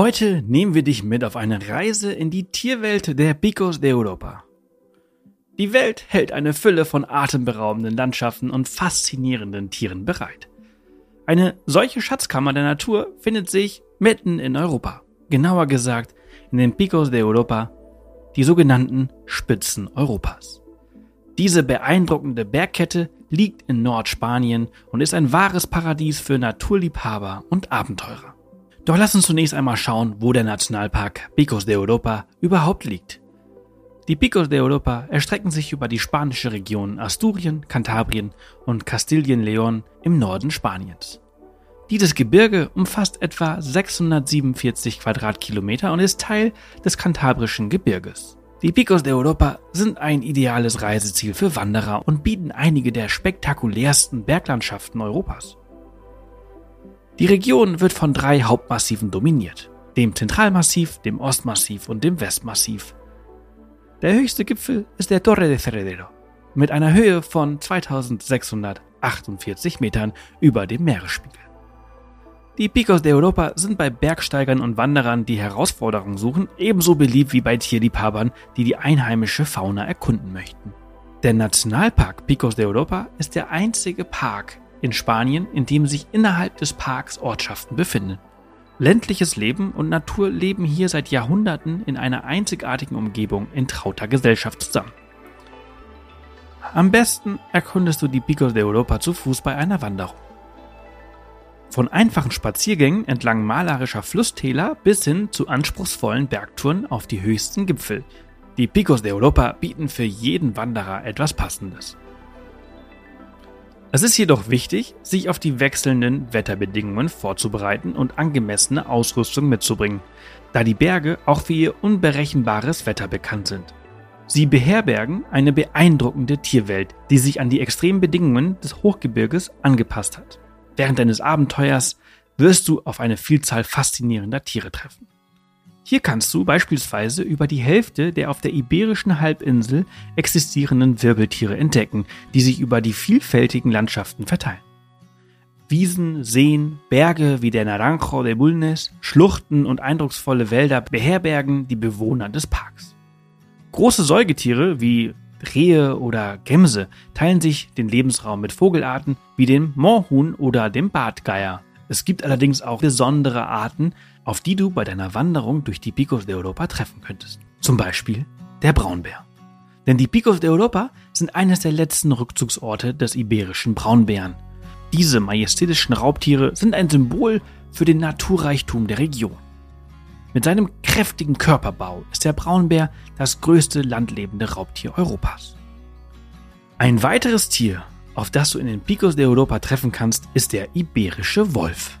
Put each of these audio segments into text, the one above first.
Heute nehmen wir dich mit auf eine Reise in die Tierwelt der Picos de Europa. Die Welt hält eine Fülle von atemberaubenden Landschaften und faszinierenden Tieren bereit. Eine solche Schatzkammer der Natur findet sich mitten in Europa. Genauer gesagt in den Picos de Europa, die sogenannten Spitzen Europas. Diese beeindruckende Bergkette liegt in Nordspanien und ist ein wahres Paradies für Naturliebhaber und Abenteurer. Doch lass uns zunächst einmal schauen, wo der Nationalpark Picos de Europa überhaupt liegt. Die Picos de Europa erstrecken sich über die spanische Region Asturien, Kantabrien und Kastilien-León im Norden Spaniens. Dieses Gebirge umfasst etwa 647 Quadratkilometer und ist Teil des kantabrischen Gebirges. Die Picos de Europa sind ein ideales Reiseziel für Wanderer und bieten einige der spektakulärsten Berglandschaften Europas. Die Region wird von drei Hauptmassiven dominiert, dem Zentralmassiv, dem Ostmassiv und dem Westmassiv. Der höchste Gipfel ist der Torre de Ferredero mit einer Höhe von 2648 Metern über dem Meeresspiegel. Die Picos de Europa sind bei Bergsteigern und Wanderern, die Herausforderungen suchen, ebenso beliebt wie bei Tierliebhabern, die die einheimische Fauna erkunden möchten. Der Nationalpark Picos de Europa ist der einzige Park in Spanien, in dem sich innerhalb des Parks Ortschaften befinden. Ländliches Leben und Natur leben hier seit Jahrhunderten in einer einzigartigen Umgebung in trauter Gesellschaft zusammen. Am besten erkundest du die Picos de Europa zu Fuß bei einer Wanderung. Von einfachen Spaziergängen entlang malerischer Flusstäler bis hin zu anspruchsvollen Bergtouren auf die höchsten Gipfel. Die Picos de Europa bieten für jeden Wanderer etwas Passendes. Es ist jedoch wichtig, sich auf die wechselnden Wetterbedingungen vorzubereiten und angemessene Ausrüstung mitzubringen, da die Berge auch für ihr unberechenbares Wetter bekannt sind. Sie beherbergen eine beeindruckende Tierwelt, die sich an die extremen Bedingungen des Hochgebirges angepasst hat. Während deines Abenteuers wirst du auf eine Vielzahl faszinierender Tiere treffen. Hier kannst du beispielsweise über die Hälfte der auf der iberischen Halbinsel existierenden Wirbeltiere entdecken, die sich über die vielfältigen Landschaften verteilen. Wiesen, Seen, Berge wie der Naranjo de Bulnes, Schluchten und eindrucksvolle Wälder beherbergen die Bewohner des Parks. Große Säugetiere wie Rehe oder Gämse teilen sich den Lebensraum mit Vogelarten wie dem Moorhuhn oder dem Bartgeier. Es gibt allerdings auch besondere Arten, auf die du bei deiner Wanderung durch die Picos de Europa treffen könntest. Zum Beispiel der Braunbär. Denn die Picos de Europa sind eines der letzten Rückzugsorte des iberischen Braunbären. Diese majestätischen Raubtiere sind ein Symbol für den Naturreichtum der Region. Mit seinem kräftigen Körperbau ist der Braunbär das größte landlebende Raubtier Europas. Ein weiteres Tier, auf das du in den Picos de Europa treffen kannst, ist der iberische Wolf.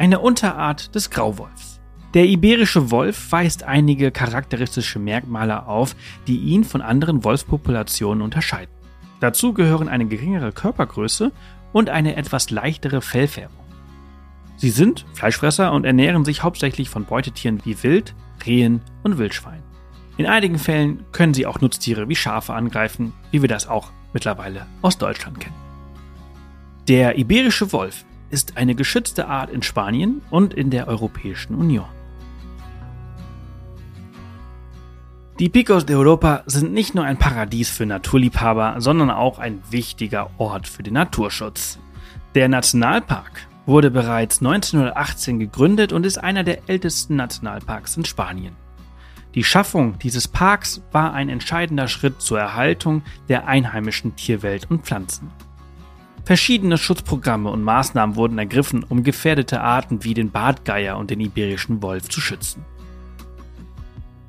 Eine Unterart des Grauwolfs. Der iberische Wolf weist einige charakteristische Merkmale auf, die ihn von anderen Wolfspopulationen unterscheiden. Dazu gehören eine geringere Körpergröße und eine etwas leichtere Fellfärbung. Sie sind Fleischfresser und ernähren sich hauptsächlich von Beutetieren wie Wild, Rehen und Wildschwein. In einigen Fällen können sie auch Nutztiere wie Schafe angreifen, wie wir das auch mittlerweile aus Deutschland kennen. Der iberische Wolf ist eine geschützte Art in Spanien und in der Europäischen Union. Die Picos de Europa sind nicht nur ein Paradies für Naturliebhaber, sondern auch ein wichtiger Ort für den Naturschutz. Der Nationalpark wurde bereits 1918 gegründet und ist einer der ältesten Nationalparks in Spanien. Die Schaffung dieses Parks war ein entscheidender Schritt zur Erhaltung der einheimischen Tierwelt und Pflanzen. Verschiedene Schutzprogramme und Maßnahmen wurden ergriffen, um gefährdete Arten wie den Bartgeier und den iberischen Wolf zu schützen.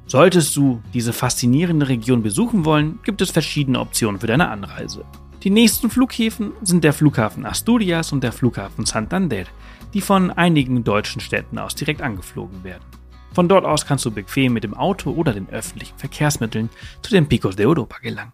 Solltest du diese faszinierende Region besuchen wollen, gibt es verschiedene Optionen für deine Anreise. Die nächsten Flughäfen sind der Flughafen Asturias und der Flughafen Santander, die von einigen deutschen Städten aus direkt angeflogen werden. Von dort aus kannst du bequem mit dem Auto oder den öffentlichen Verkehrsmitteln zu den Picos de Europa gelangen.